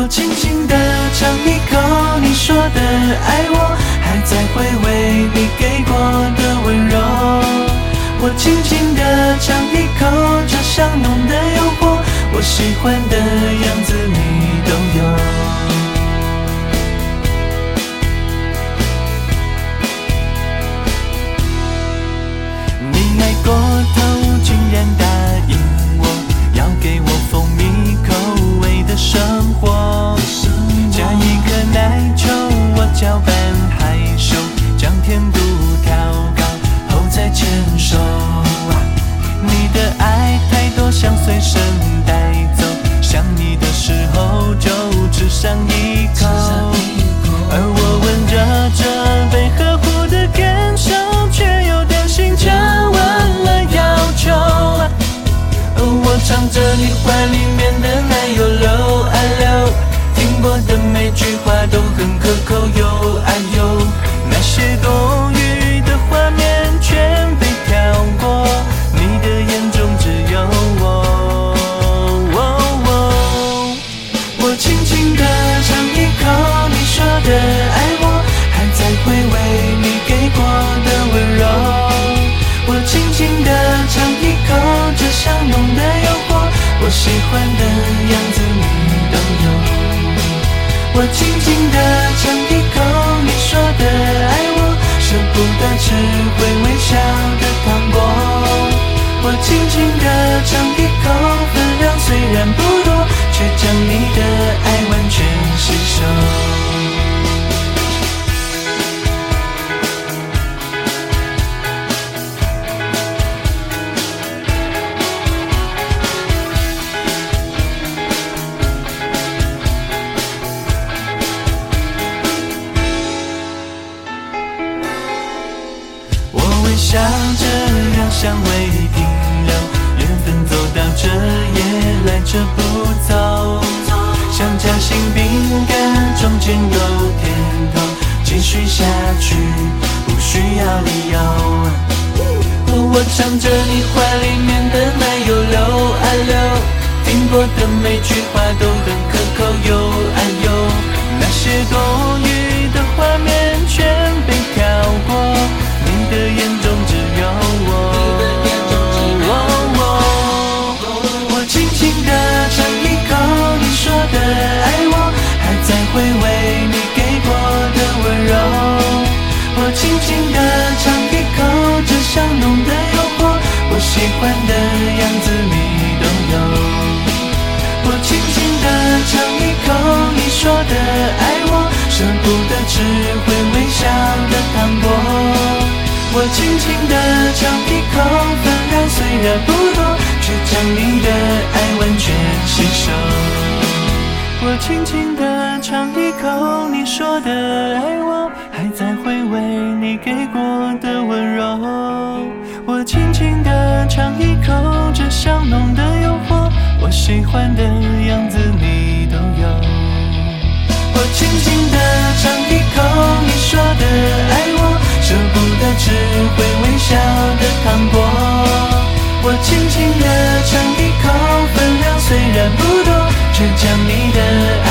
我轻轻地尝一口你说的爱我，还在回味你给过的温柔。我轻轻地尝一口这香浓的诱惑，我喜欢想随身带走，想你的时候就吃上一口。而我闻着这被呵护的感受，却有点心强问了要求。我唱着你怀里面我轻轻地尝一口你说的爱我，舍不得吃会微笑。中间有点痛，继续下去不需要理由。我唱着你怀里面的奶油流啊流，听过的每句话都很可口又爱又，回味你给过的温柔。我轻轻地尝一口这香浓的诱惑，我喜欢的样子你都有。我轻轻地尝一口你说的爱我，舍不得吃会微笑的糖果。我轻轻地尝一口，分量虽然不多，却将你的爱完全吸收。我轻轻地尝一口你说的爱我，还在回味你给过的温柔。我轻轻地尝一口这香浓的诱惑，我喜欢的样子你都有。我轻轻地尝一口你说的爱我，舍不得吃会微笑的糖果。我轻轻地尝一口，分量虽然不，却将你的爱。